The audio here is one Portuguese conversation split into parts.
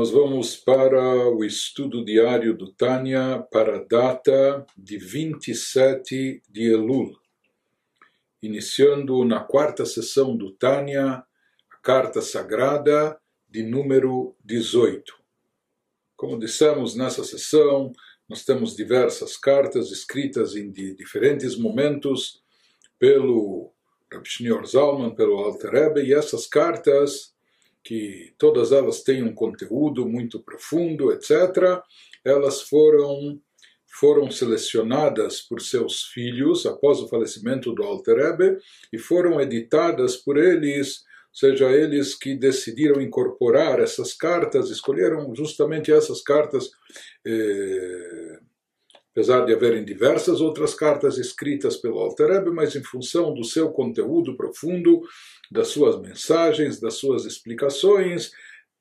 nós vamos para o estudo diário do Tânia para a data de 27 de Elul, iniciando na quarta sessão do Tânia, a carta sagrada de número 18. Como dissemos nessa sessão, nós temos diversas cartas escritas em diferentes momentos pelo Rabbi Zalman, pelo Alter Rebbe, e essas cartas que todas elas têm um conteúdo muito profundo, etc., elas foram foram selecionadas por seus filhos após o falecimento do Alter Rebbe e foram editadas por eles, seja eles que decidiram incorporar essas cartas, escolheram justamente essas cartas eh, apesar de haverem diversas outras cartas escritas pelo Alter mas em função do seu conteúdo profundo, das suas mensagens, das suas explicações,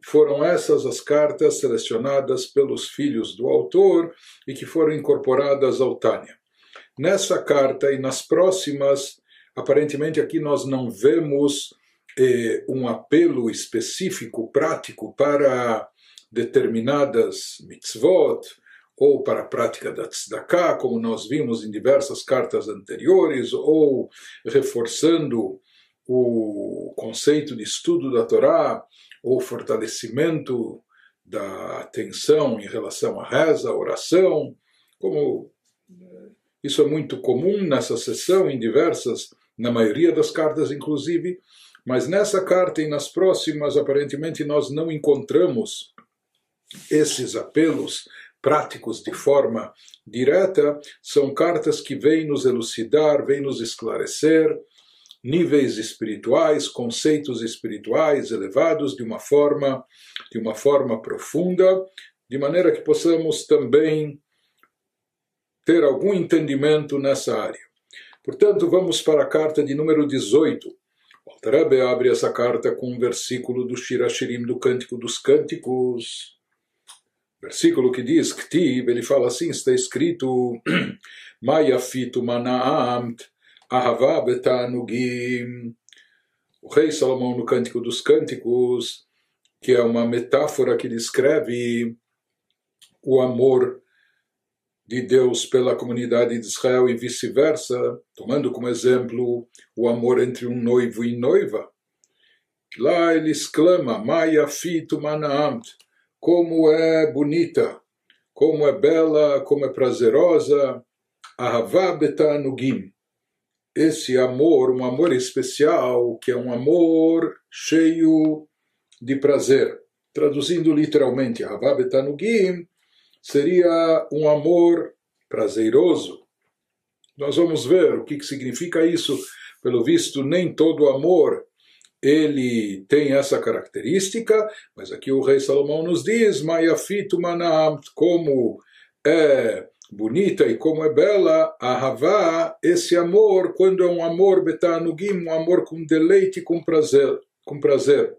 foram essas as cartas selecionadas pelos filhos do autor e que foram incorporadas ao Tânia. Nessa carta e nas próximas, aparentemente aqui nós não vemos eh, um apelo específico, prático para determinadas mitzvot, ou para a prática da tzedakah, como nós vimos em diversas cartas anteriores, ou reforçando o conceito de estudo da Torá, ou fortalecimento da atenção em relação à reza, à oração, como eh, isso é muito comum nessa sessão, em diversas, na maioria das cartas inclusive, mas nessa carta e nas próximas, aparentemente, nós não encontramos esses apelos práticos de forma direta, são cartas que vêm nos elucidar, vêm nos esclarecer níveis espirituais, conceitos espirituais elevados de uma forma de uma forma profunda, de maneira que possamos também ter algum entendimento nessa área. Portanto, vamos para a carta de número 18. O Alter abre essa carta com um versículo do Shirashirim do Cântico dos Cânticos versículo que diz, Ktib, ele fala assim, está escrito, Mayafitu manaamt ahava betanugim. O rei Salomão no Cântico dos Cânticos, que é uma metáfora que descreve o amor de Deus pela comunidade de Israel e vice-versa, tomando como exemplo o amor entre um noivo e noiva. Lá ele exclama, Maya fitu manaamt, como é bonita, como é bela, como é prazerosa. Ahavá betanugim. Esse amor, um amor especial, que é um amor cheio de prazer. Traduzindo literalmente, Ahavá betanugim seria um amor prazeroso. Nós vamos ver o que, significa isso. Pelo visto, nem todo amor ele tem essa característica, mas aqui o rei Salomão nos diz, Mayafitu manam, como é bonita e como é bela, a Havá, esse amor, quando é um amor betanugim, um amor com deleite, com prazer, com prazer.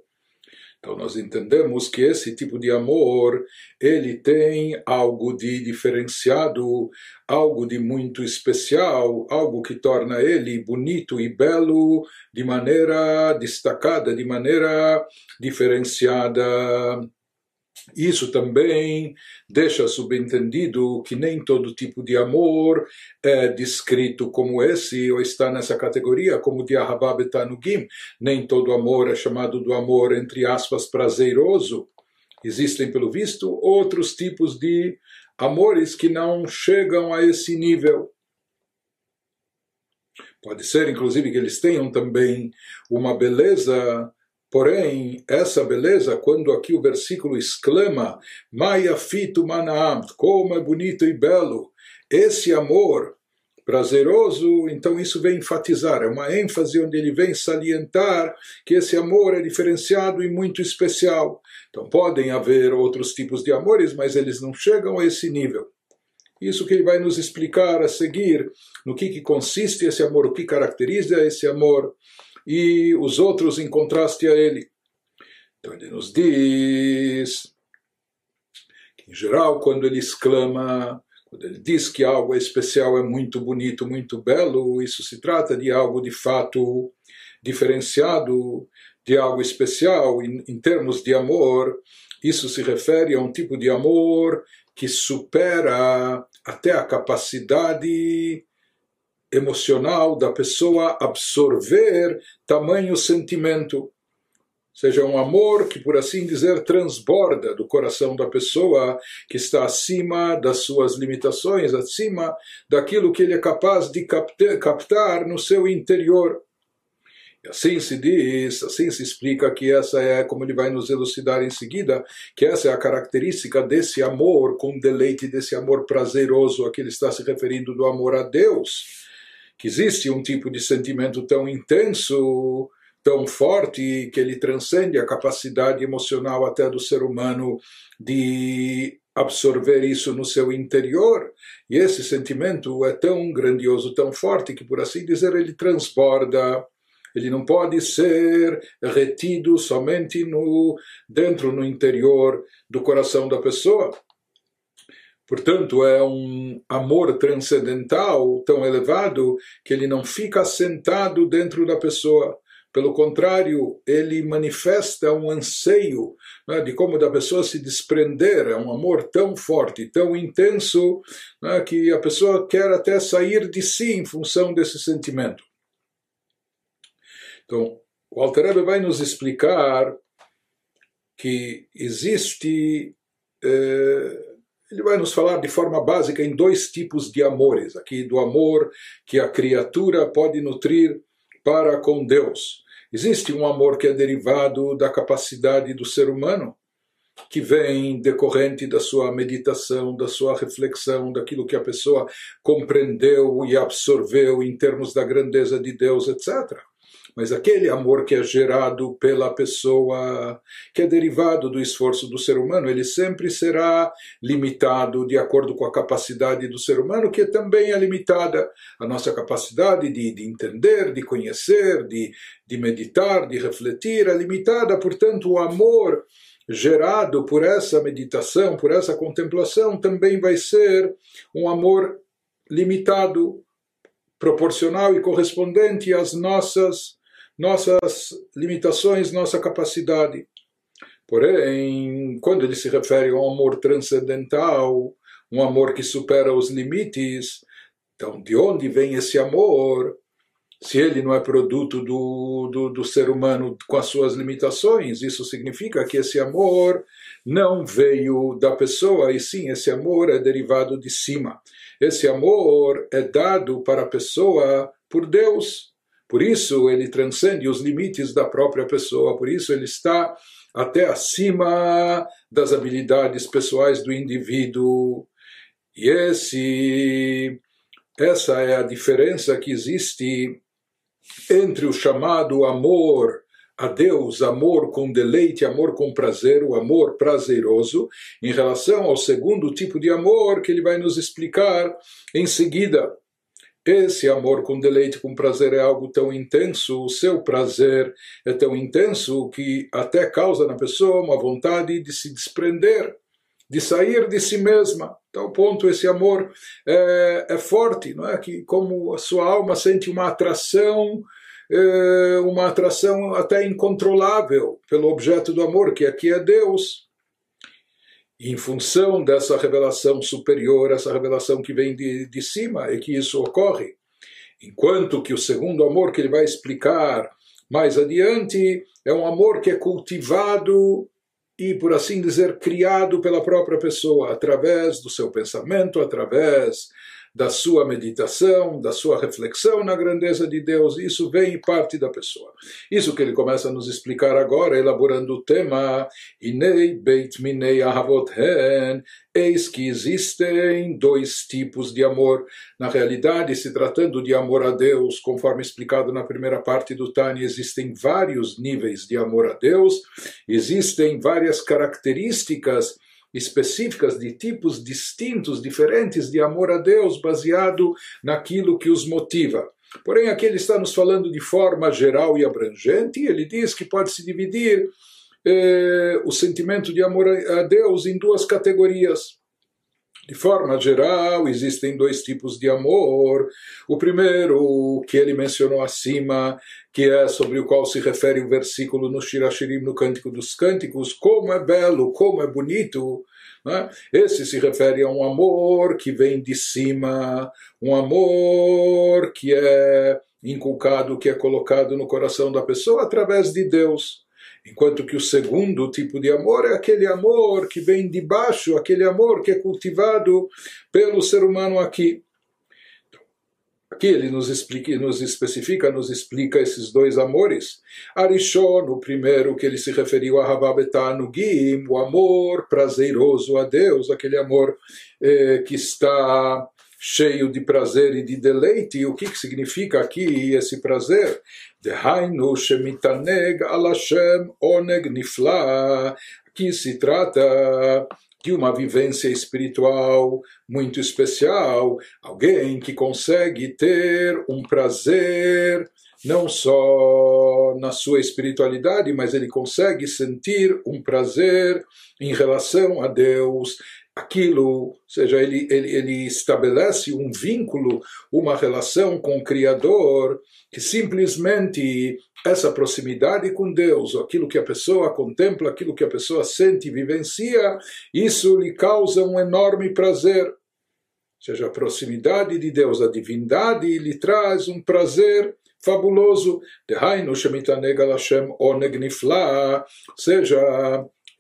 Então nós entendemos que esse tipo de amor, ele tem algo de diferenciado, algo de muito especial, algo que torna ele bonito e belo de maneira destacada, de maneira diferenciada. Isso também deixa subentendido que nem todo tipo de amor é descrito como esse, ou está nessa categoria, como de Ahabá Betanugim. Nem todo amor é chamado do amor, entre aspas, prazeroso. Existem, pelo visto, outros tipos de amores que não chegam a esse nível. Pode ser, inclusive, que eles tenham também uma beleza Porém, essa beleza, quando aqui o versículo exclama, Maya fitu manaam, como é bonito e belo, esse amor prazeroso, então isso vem enfatizar, é uma ênfase onde ele vem salientar que esse amor é diferenciado e muito especial. Então podem haver outros tipos de amores, mas eles não chegam a esse nível. Isso que ele vai nos explicar a seguir, no que, que consiste esse amor, o que caracteriza esse amor e os outros em contraste a ele. Então ele nos diz que, em geral, quando ele exclama, quando ele diz que algo é especial, é muito bonito, muito belo, isso se trata de algo de fato diferenciado, de algo especial em, em termos de amor, Isso se refere a um tipo de amor que supera até a capacidade emocional da pessoa absorver tamanho sentimento. Seja um amor que, por assim dizer, transborda do coração da pessoa, que está acima das suas limitações, acima daquilo que ele é capaz de captar no seu interior. E assim se diz, assim se explica que essa é, como ele vai nos elucidar em seguida, que essa é a característica desse amor com deleite, desse amor prazeroso a que ele está se referindo do amor a Deus. Que existe um tipo de sentimento tão intenso, tão forte, que ele transcende a capacidade emocional até do ser humano de absorver isso no seu interior. E esse sentimento é tão grandioso, tão forte, que por assim dizer ele transborda ele não pode ser retido somente no dentro, no interior do coração da pessoa. Portanto, é um amor transcendental tão elevado que ele não fica sentado dentro da pessoa. Pelo contrário, ele manifesta um anseio né, de como da pessoa se desprender. É um amor tão forte, tão intenso, né, que a pessoa quer até sair de si em função desse sentimento. Então, o Alter Rebbe vai nos explicar que existe, eh, ele vai nos falar de forma básica em dois tipos de amores, aqui do amor que a criatura pode nutrir para com Deus. Existe um amor que é derivado da capacidade do ser humano, que vem decorrente da sua meditação, da sua reflexão, daquilo que a pessoa compreendeu e absorveu em termos da grandeza de Deus, etc mas aquele amor que é gerado pela pessoa, que é derivado do esforço do ser humano, ele sempre será limitado de acordo com a capacidade do ser humano, que também é limitada. A nossa capacidade de, de entender, de conhecer, de, de meditar, de refletir é limitada, portanto, o amor gerado por essa meditação, por essa contemplação, também vai ser um amor limitado, proporcional e correspondente às nossas nossas limitações, nossa capacidade. Porém, quando ele se refere a um amor transcendental, um amor que supera os limites, então de onde vem esse amor? Se ele não é produto do, do, do ser humano com as suas limitações, isso significa que esse amor não veio da pessoa, e sim, esse amor é derivado de cima. Esse amor é dado para a pessoa por Deus. Por isso ele transcende os limites da própria pessoa, por isso ele está até acima das habilidades pessoais do indivíduo. E esse, essa é a diferença que existe entre o chamado amor a Deus, amor com deleite, amor com prazer, o amor prazeroso, em relação ao segundo tipo de amor que ele vai nos explicar em seguida. Esse amor com deleite, com prazer é algo tão intenso, o seu prazer é tão intenso que até causa na pessoa uma vontade de se desprender, de sair de si mesma. Tal ponto esse amor é, é forte, não é? Que como a sua alma sente uma atração, é, uma atração até incontrolável pelo objeto do amor, que aqui é Deus em função dessa revelação superior, essa revelação que vem de, de cima, é que isso ocorre. Enquanto que o segundo amor que ele vai explicar mais adiante é um amor que é cultivado e, por assim dizer, criado pela própria pessoa, através do seu pensamento, através da sua meditação, da sua reflexão na grandeza de Deus, isso vem parte da pessoa. Isso que ele começa a nos explicar agora, elaborando o tema, Inei Beit Minei Ahavot Hen, eis que existem dois tipos de amor. Na realidade, se tratando de amor a Deus, conforme explicado na primeira parte do Tani, existem vários níveis de amor a Deus, existem várias características específicas de tipos distintos, diferentes de amor a Deus, baseado naquilo que os motiva. Porém, aqui ele está nos falando de forma geral e abrangente, e ele diz que pode se dividir eh, o sentimento de amor a Deus em duas categorias. De forma geral, existem dois tipos de amor. O primeiro, que ele mencionou acima, que é sobre o qual se refere o versículo no Shirashirim, no Cântico dos Cânticos, como é belo, como é bonito. Né? Esse se refere a um amor que vem de cima, um amor que é inculcado, que é colocado no coração da pessoa através de Deus. Enquanto que o segundo tipo de amor é aquele amor que vem de baixo, aquele amor que é cultivado pelo ser humano aqui. Aqui ele nos explica, nos especifica, nos explica esses dois amores. Arishon, o primeiro que ele se referiu a Havabetanugim, o amor prazeroso a Deus, aquele amor eh, que está cheio de prazer e de deleite. E o que, que significa aqui esse prazer? Dehainu shemitaneg alashem oneg nifla. Aqui se trata de uma vivência espiritual muito especial, alguém que consegue ter um prazer não só na sua espiritualidade, mas ele consegue sentir um prazer em relação a Deus, aquilo, ou seja, ele, ele, ele estabelece um vínculo, uma relação com o Criador, que simplesmente essa proximidade com Deus, aquilo que a pessoa contempla, aquilo que a pessoa sente e vivencia, isso lhe causa um enorme prazer. Ou seja, a proximidade de Deus, a divindade, lhe traz um prazer fabuloso. Nifla, seja,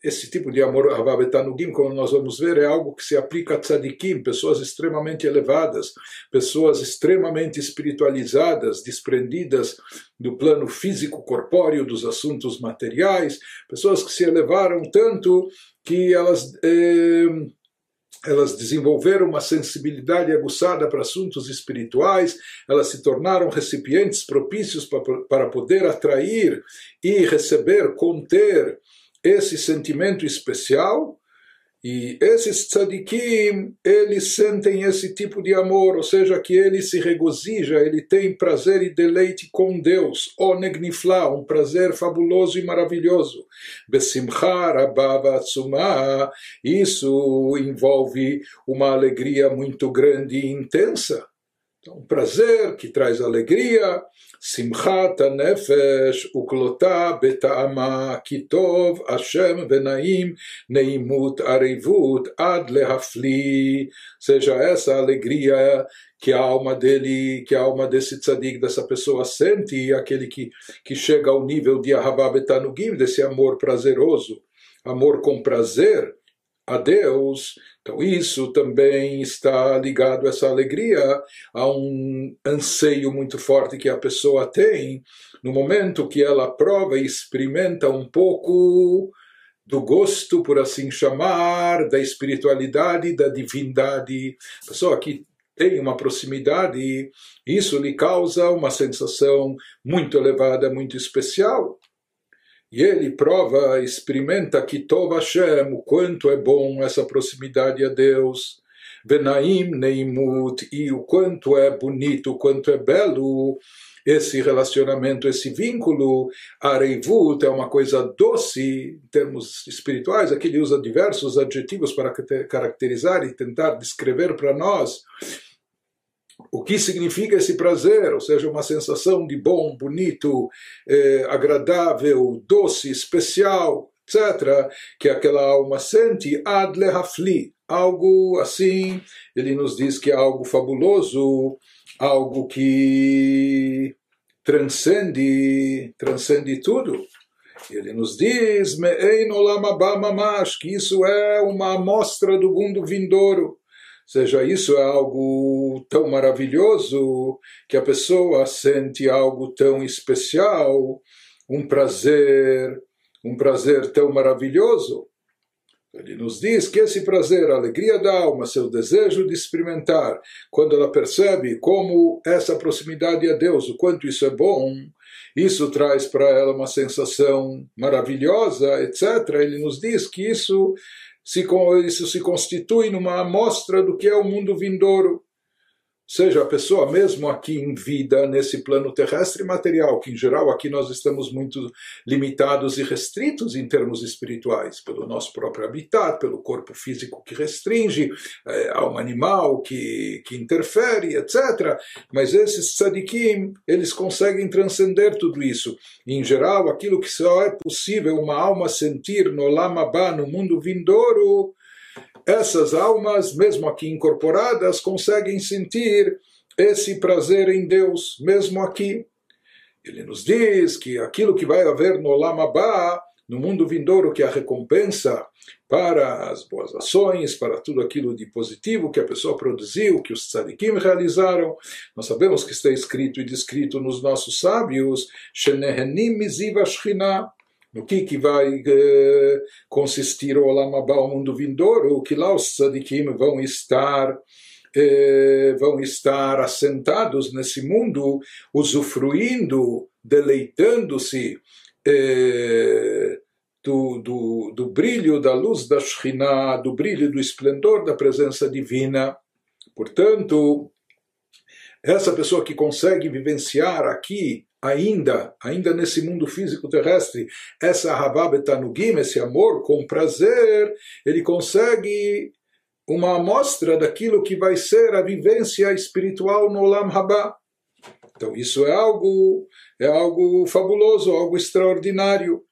esse tipo de amor Havabetanugim, como nós vamos ver, é algo que se aplica a tzadikim, pessoas extremamente elevadas, pessoas extremamente espiritualizadas, desprendidas do plano físico corpóreo dos assuntos materiais, pessoas que se elevaram tanto que elas eh, elas desenvolveram uma sensibilidade aguçada para assuntos espirituais, elas se tornaram recipientes propícios para poder atrair e receber, conter esse sentimento especial e esses tzadikim, eles sentem esse tipo de amor, ou seja, que ele se regozija, ele tem prazer e deleite com Deus, onegnifla, um prazer fabuloso e maravilhoso. Besimcha rabava isso envolve uma alegria muito grande e intensa. Então, prazer que traz alegria, simchat nefesh uklota betama kitov Hashem venaim neimut arivut ad lehafli. Seja essa alegria que a alma dele, que a alma desse tzadik, dessa pessoa sente, e aquele que, que chega ao nível de ahababetanugim, desse amor prazeroso, amor com prazer a Deus, então, isso também está ligado, essa alegria, a um anseio muito forte que a pessoa tem no momento que ela prova e experimenta um pouco do gosto, por assim chamar, da espiritualidade, da divindade. A pessoa que tem uma proximidade, isso lhe causa uma sensação muito elevada, muito especial. E ele prova, experimenta que Tov Hashem, o quanto é bom essa proximidade a Deus, Benaim Neimut, e o quanto é bonito, o quanto é belo esse relacionamento, esse vínculo. Areivut é uma coisa doce em termos espirituais, aqui ele usa diversos adjetivos para caracterizar e tentar descrever para nós o que significa esse prazer, ou seja, uma sensação de bom, bonito, eh, agradável, doce, especial, etc., que aquela alma sente, ad algo assim, ele nos diz que é algo fabuloso, algo que transcende, transcende tudo. Ele nos diz, que isso é uma amostra do mundo vindouro seja, isso é algo tão maravilhoso que a pessoa sente algo tão especial, um prazer, um prazer tão maravilhoso. Ele nos diz que esse prazer, a alegria da alma, seu desejo de experimentar, quando ela percebe como essa proximidade a Deus, o quanto isso é bom, isso traz para ela uma sensação maravilhosa, etc. Ele nos diz que isso se, isso se constitui numa amostra do que é o mundo vindouro. Seja a pessoa mesmo aqui em vida, nesse plano terrestre material, que em geral aqui nós estamos muito limitados e restritos em termos espirituais, pelo nosso próprio habitat, pelo corpo físico que restringe, é, alma animal que, que interfere, etc. Mas esses tzadikim, eles conseguem transcender tudo isso. E, em geral, aquilo que só é possível uma alma sentir no Lamabá, no mundo vindouro, essas almas, mesmo aqui incorporadas, conseguem sentir esse prazer em Deus, mesmo aqui. Ele nos diz que aquilo que vai haver no Lamabá, no mundo vindouro, que é a recompensa para as boas ações, para tudo aquilo de positivo que a pessoa produziu, que os tzadikim realizaram. Nós sabemos que está escrito e descrito nos nossos sábios, Shenehenim Shechina, no que, que vai eh, consistir o Olam Abba, o mundo vindouro, que lá os tzadikim vão estar eh, vão estar assentados nesse mundo, usufruindo, deleitando-se eh, do, do, do brilho da luz da Shekhinah, do brilho do esplendor da presença divina. Portanto, essa pessoa que consegue vivenciar aqui ainda, ainda nesse mundo físico terrestre, essa Havá Betanugim, esse amor com prazer, ele consegue uma amostra daquilo que vai ser a vivência espiritual no Olam Haba. Então isso é algo, é algo fabuloso, algo extraordinário.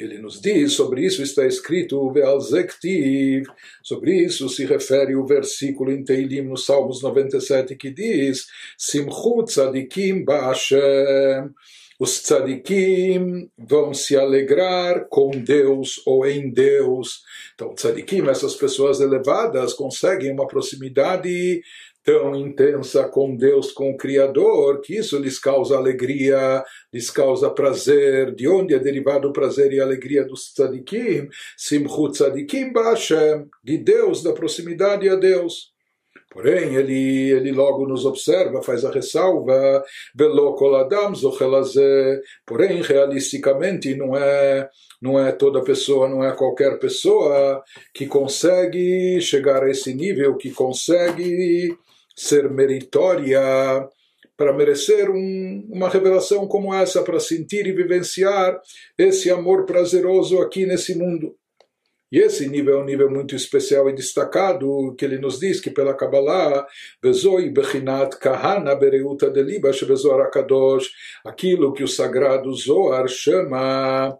Ele nos diz, sobre isso está escrito, Bealzektiv, sobre isso se refere o versículo em Teilim, no Salmos 97, que diz, Simchu tzadikim ba'ashem, os tzadikim vão se alegrar com Deus ou em Deus. Então, tzadikim, essas pessoas elevadas, conseguem uma proximidade tão intensa com Deus, com o Criador, que isso lhes causa alegria, lhes causa prazer. De onde é derivado o prazer e a alegria dos tzadikim? Simchut tzadikim ba'ashem, de Deus, da proximidade a Deus. Porém, ele, ele logo nos observa, faz a ressalva, porém, realisticamente, não é, não é toda pessoa, não é qualquer pessoa que consegue chegar a esse nível, que consegue ser meritória para merecer um, uma revelação como essa, para sentir e vivenciar esse amor prazeroso aqui nesse mundo. E esse nível é um nível muito especial e destacado, que ele nos diz que pela Kabbalah, Bezoi Bechinat Kahana Bereuta Deliba aquilo que o sagrado Zohar chama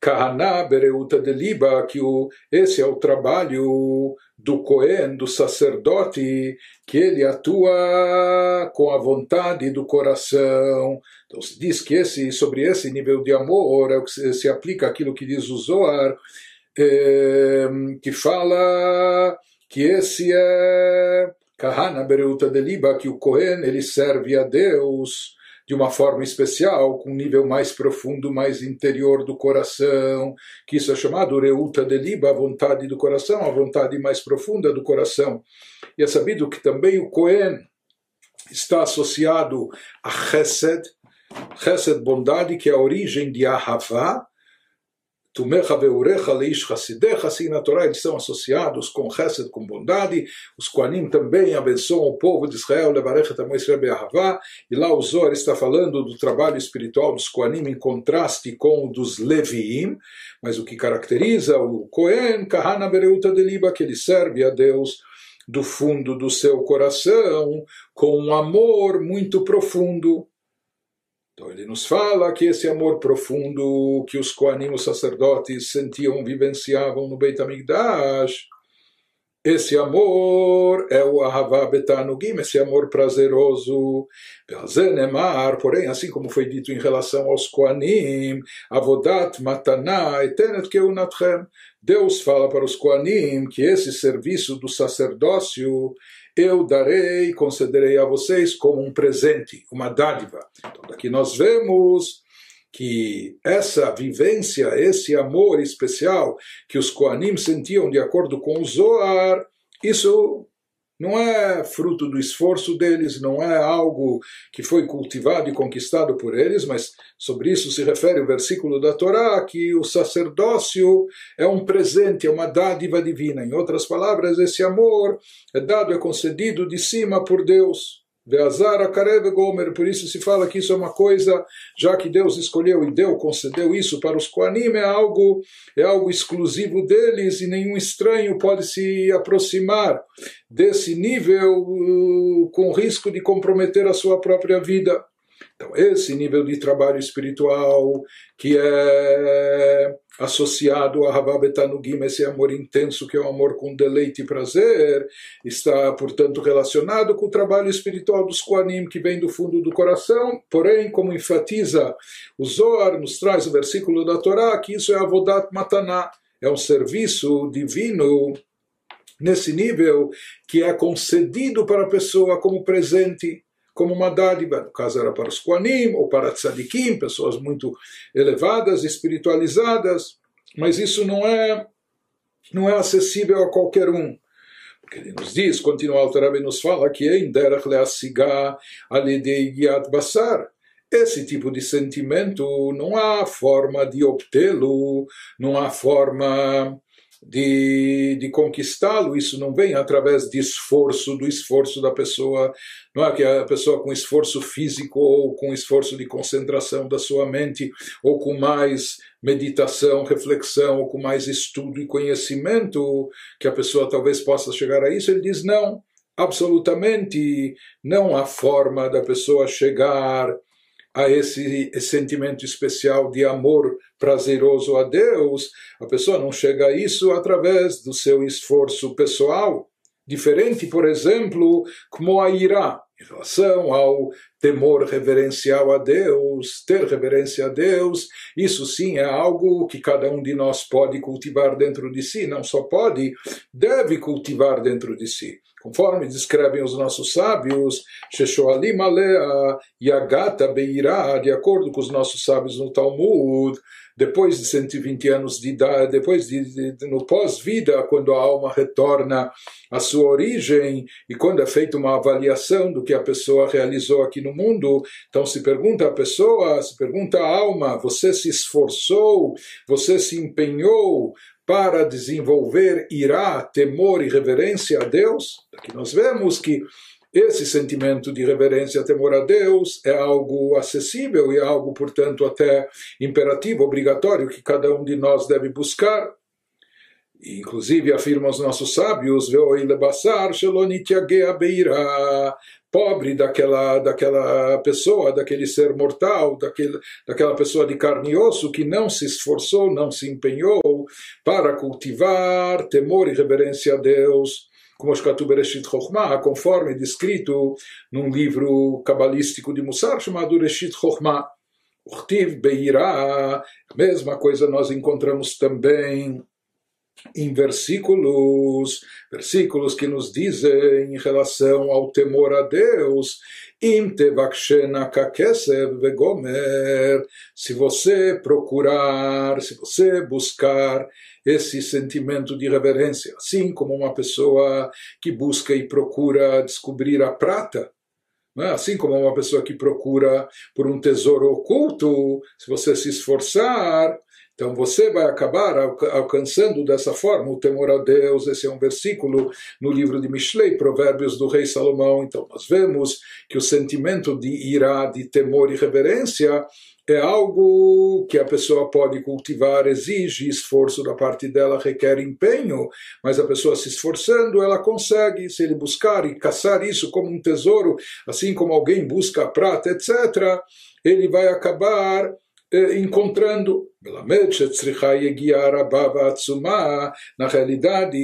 Kahana Bereuta Deliba, que o, esse é o trabalho do Cohen, do sacerdote, que ele atua com a vontade do coração. Então se diz que esse, sobre esse nível de amor é o que se, se aplica aquilo que diz o Zohar, é, que fala que esse é Kahana Bereuta Deliba, que o Cohen ele serve a Deus de uma forma especial, com um nível mais profundo, mais interior do coração, que isso é chamado Reuta Deliba, a vontade do coração, a vontade mais profunda do coração. E é sabido que também o Cohen está associado a Chesed, Chesed, bondade, que é a origem de Ahavá, Tumecha veurecha leish chassidecha, assim na Torá eles são associados com chesed, com bondade. Os Koanim também abençoam o povo de Israel, levarechet amo Israel be'ahavá. E lá o Zohar está falando do trabalho espiritual dos Koanim em contraste com o dos Leviim. Mas o que caracteriza o Kohen, kahana bereuta deliba, que ele serve a Deus do fundo do seu coração, com um amor muito profundo. Então ele nos fala que esse amor profundo que os Koanim, os sacerdotes, sentiam, vivenciavam no Beit HaMikdash, esse amor é o Ahavá Betanugim, esse amor prazeroso. Beazenemar, porém, assim como foi dito em relação aos Koanim, Avodat Mataná Etenet Keunatchem, Deus fala para os Koanim que esse serviço do sacerdócio eu darei, concederei a vocês como um presente, uma dádiva. Então, daqui nós vemos que essa vivência, esse amor especial que os Koanim sentiam de acordo com o Zohar, isso não é fruto do esforço deles, não é algo que foi cultivado e conquistado por eles, mas sobre isso se refere o versículo da Torá, que o sacerdócio é um presente, é uma dádiva divina. Em outras palavras, esse amor é dado, é concedido de cima por Deus. Veazar Akarev Gomer, por isso se fala que isso é uma coisa, já que Deus escolheu e deu, concedeu isso para os Koanim, é algo, é algo exclusivo deles e nenhum estranho pode se aproximar desse nível uh, com risco de comprometer a sua própria vida. Então, esse nível de trabalho espiritual que é associado a Havá Betanugim, esse amor intenso que é um amor com deleite e prazer, está, portanto, relacionado com o trabalho espiritual dos Koanim, que vem do fundo do coração, porém, como enfatiza o Zohar, nos traz o versículo da Torá, que isso é Avodat Mataná, é um serviço divino nesse nível que é concedido para a pessoa como presente como uma dádiva, no caso era para os Koanim ou para tzadikim, pessoas muito elevadas, espiritualizadas, mas isso não é, não é acessível a qualquer um. Porque ele nos diz, continua o Tarabé nos fala que yad basar, esse tipo de sentimento não há forma de obtê-lo, não há forma de, de conquistá-lo, isso não vem através de esforço, do esforço da pessoa, não é? Que a pessoa com esforço físico ou com esforço de concentração da sua mente, ou com mais meditação, reflexão, ou com mais estudo e conhecimento, que a pessoa talvez possa chegar a isso, ele diz não, absolutamente não há forma da pessoa chegar a esse, sentimento especial de amor prazeroso a Deus, a pessoa não chega a isso através do seu esforço pessoal. Diferente, por exemplo, como a ira, em relação ao temor reverencial a Deus, ter reverência a Deus, isso sim é algo que cada um de nós pode cultivar dentro de si, não só pode, deve cultivar dentro de si. Conforme descrevem os nossos sábios, Sheshoalim Alea Yagata Beirá, de acordo com os nossos sábios no Talmud, depois de 120 anos de idade, depois de, de no pós-vida, quando a alma retorna à sua origem e quando é feita uma avaliação do que a pessoa realizou aqui no mundo, então se pergunta a pessoa, se pergunta a alma, você se esforçou, você se empenhou para desenvolver irá, temor e reverência a Deus? Aqui nós vemos que esse sentimento de reverência, temor a Deus, é algo acessível e é algo, portanto, até imperativo, obrigatório, que cada um de nós deve buscar. Inclusive, afirmam os nossos sábios, pobre daquela, daquela pessoa, daquele ser mortal, daquele, daquela pessoa de carne e osso que não se esforçou, não se empenhou para cultivar temor e reverência a Deus como Shkatu Bereshit Chokhmah, conforme descrito num livro cabalístico de Mussar chamado Reshit Chokhmah. Urtiv Beirá, a mesma coisa nós encontramos também em versículos, versículos que nos dizem em relação ao temor a Deus, se você procurar, se você buscar esse sentimento de reverência, assim como uma pessoa que busca e procura descobrir a prata, é? assim como uma pessoa que procura por um tesouro oculto, se você se esforçar, então você vai acabar alcançando dessa forma o temor a Deus. Esse é um versículo no livro de Mishlei, Provérbios do rei Salomão. Então nós vemos que o sentimento de ira, de temor e reverência é algo que a pessoa pode cultivar, exige esforço da parte dela, requer empenho, mas a pessoa se esforçando, ela consegue, se ele buscar e caçar isso como um tesouro, assim como alguém busca prata, etc., ele vai acabar eh, encontrando na realidade,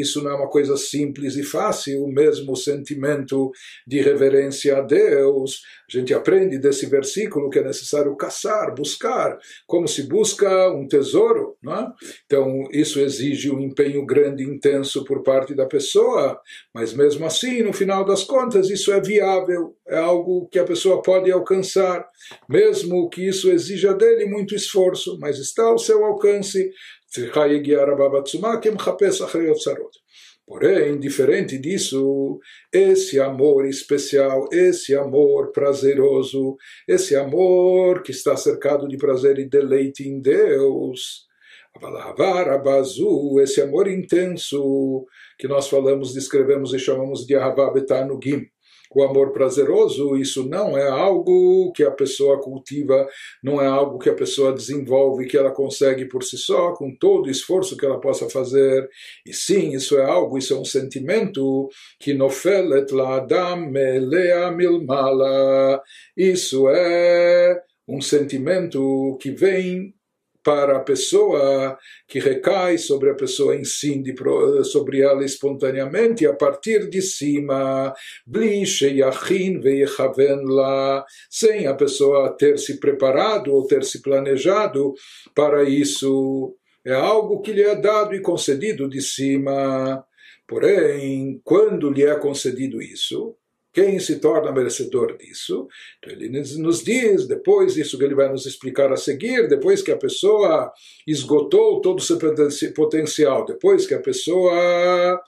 isso não é uma coisa simples e fácil, o mesmo sentimento de reverência a Deus. A gente aprende desse versículo que é necessário caçar, buscar, como se busca um tesouro. Não é? Então, isso exige um empenho grande e intenso por parte da pessoa, mas mesmo assim, no final das contas, isso é viável, é algo que a pessoa pode alcançar, mesmo que isso exija dele muito esforço mas está ao seu alcance. Porém, diferente disso, esse amor especial, esse amor prazeroso, esse amor que está cercado de prazer e deleite em Deus, esse amor intenso que nós falamos, descrevemos e chamamos de Ahavá Betanugim, o amor prazeroso, isso não é algo que a pessoa cultiva, não é algo que a pessoa desenvolve, que ela consegue por si só, com todo o esforço que ela possa fazer. E sim, isso é algo, isso é um sentimento que nofelet la adam milmala. Isso é um sentimento que vem para a pessoa que recai sobre a pessoa em si, sobre ela espontaneamente, a partir de cima, sem a pessoa ter se preparado ou ter se planejado para isso. É algo que lhe é dado e concedido de cima. Porém, quando lhe é concedido isso, quem se torna merecedor disso? Então ele nos diz, depois disso que ele vai nos explicar a seguir, depois que a pessoa esgotou todo o seu potencial, depois que a pessoa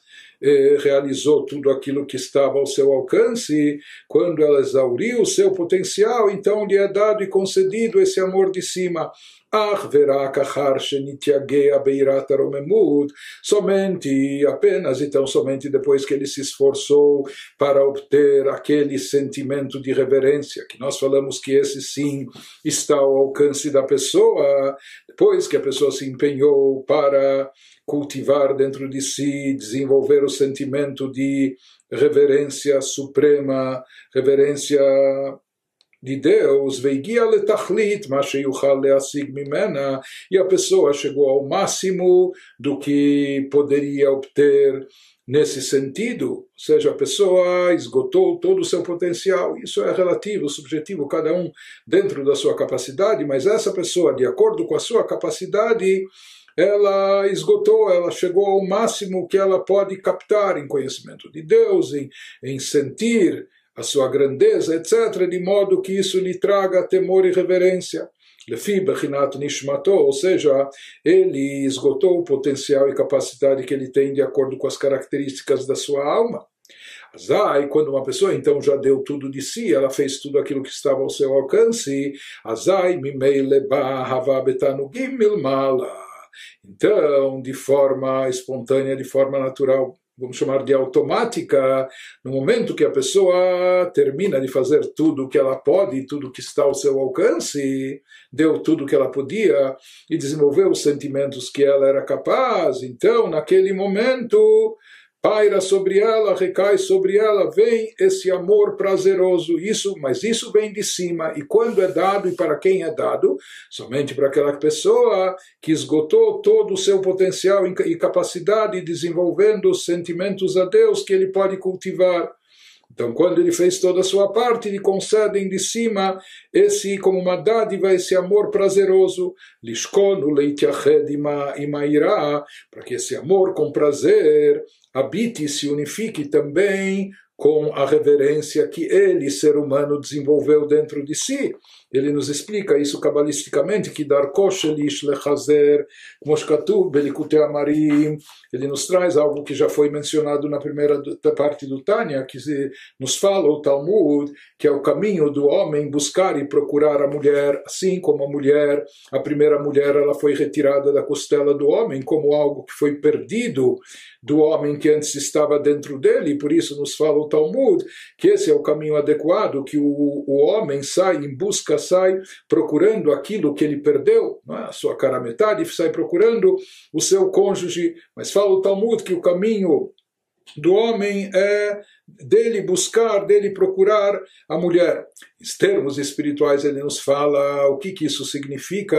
realizou tudo aquilo que estava ao seu alcance, quando ela exauriu o seu potencial, então lhe é dado e concedido esse amor de cima. אך ורק אחר שנתייגע ביראת הרוממות, somente, apenas então somente depois que ele se esforçou para obter aquele sentimento de reverência, que nós falamos que esse sim está ao alcance da pessoa, depois que a pessoa se empenhou para cultivar dentro de si, desenvolver o sentimento de reverência suprema, reverência de Deus, veigia mimena, e a pessoa chegou ao máximo do que poderia obter nesse sentido, ou seja, a pessoa esgotou todo o seu potencial. Isso é relativo, subjetivo, cada um dentro da sua capacidade, mas essa pessoa, de acordo com a sua capacidade, ela esgotou, ela chegou ao máximo que ela pode captar em conhecimento de Deus, em, em sentir a sua grandeza, etc., de modo que isso lhe traga temor e reverência. Lefi Bechinat Nishmato, ou seja, ele esgotou o potencial e capacidade que ele tem de acordo com as características da sua alma. Azai, quando uma pessoa então já deu tudo de si, ela fez tudo aquilo que estava ao seu alcance, Azai mimei leba betanugim milmala. Então, de forma espontânea, de forma natural, vamos chamar de automática, no momento que a pessoa termina de fazer tudo o que ela pode, tudo que está ao seu alcance, deu tudo o que ela podia e desenvolveu os sentimentos que ela era capaz, então, naquele momento, paira sobre ela, recai sobre ela, vem esse amor prazeroso, isso, mas isso vem de cima, e quando é dado e para quem é dado? Somente para aquela pessoa que esgotou todo o seu potencial e capacidade desenvolvendo os sentimentos a Deus que ele pode cultivar. Então, quando ele fez toda a sua parte, lhe concedem de cima esse, como uma dádiva, esse amor prazeroso, lishkonu leitiached imairá, para que esse amor com prazer habite e se unifique também com a reverência que ele, ser humano, desenvolveu dentro de si. Ele nos explica isso cabalisticamente, que Darko Shelish Lechazer, Moshkatu Belikute Amarim, ele nos traz algo que já foi mencionado na primeira parte do Tânia, que nos fala o Talmud, que é o caminho do homem buscar e procurar a mulher, assim como a mulher, a primeira mulher, ela foi retirada da costela do homem, como algo que foi perdido do homem que antes estava dentro dele, e por isso nos fala o Talmud, que esse é o caminho adequado, que o, o homem sai em busca sai procurando aquilo que ele perdeu, é? a sua cara metade, sai procurando o seu cônjuge. Mas fala o Talmud que o caminho do homem é dele buscar, dele procurar a mulher. Em termos espirituais, ele nos fala o que, que isso significa.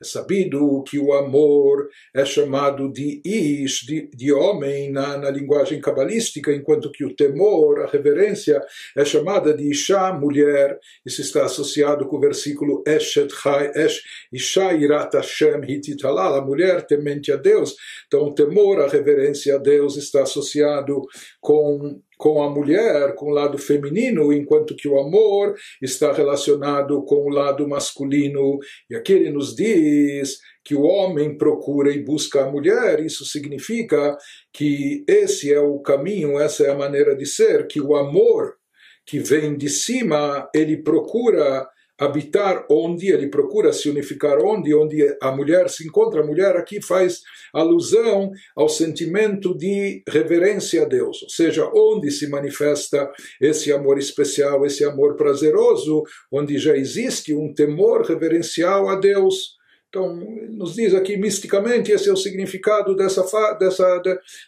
É sabido que o amor é chamado de ish, de, de homem, na, na linguagem cabalística, enquanto que o temor, a reverência, é chamada de isha, mulher. Isso está associado com o versículo Eshet Chai, Esh, Isha Irat Hashem Hititalal, a mulher temente a Deus. Então, o temor, a reverência a Deus está associado com com a mulher, com o lado feminino, enquanto que o amor está relacionado com o lado masculino. E aqui ele nos diz que o homem procura e busca a mulher, isso significa que esse é o caminho, essa é a maneira de ser, que o amor que vem de cima, ele procura habitar onde, ele procura se unificar onde, onde a mulher se encontra. A mulher aqui faz alusão ao sentimento de reverência a Deus, ou seja, onde se manifesta esse amor especial, esse amor prazeroso, onde já existe um temor reverencial a Deus. Então, nos diz aqui misticamente, esse é o significado dessa, dessa,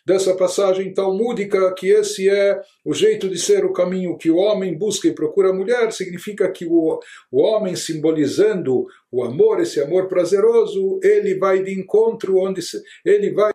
dessa passagem talmúdica, que esse é o jeito de ser o caminho que o homem busca e procura a mulher, significa que o, o homem simbolizando o amor, esse amor prazeroso, ele vai de encontro onde ele vai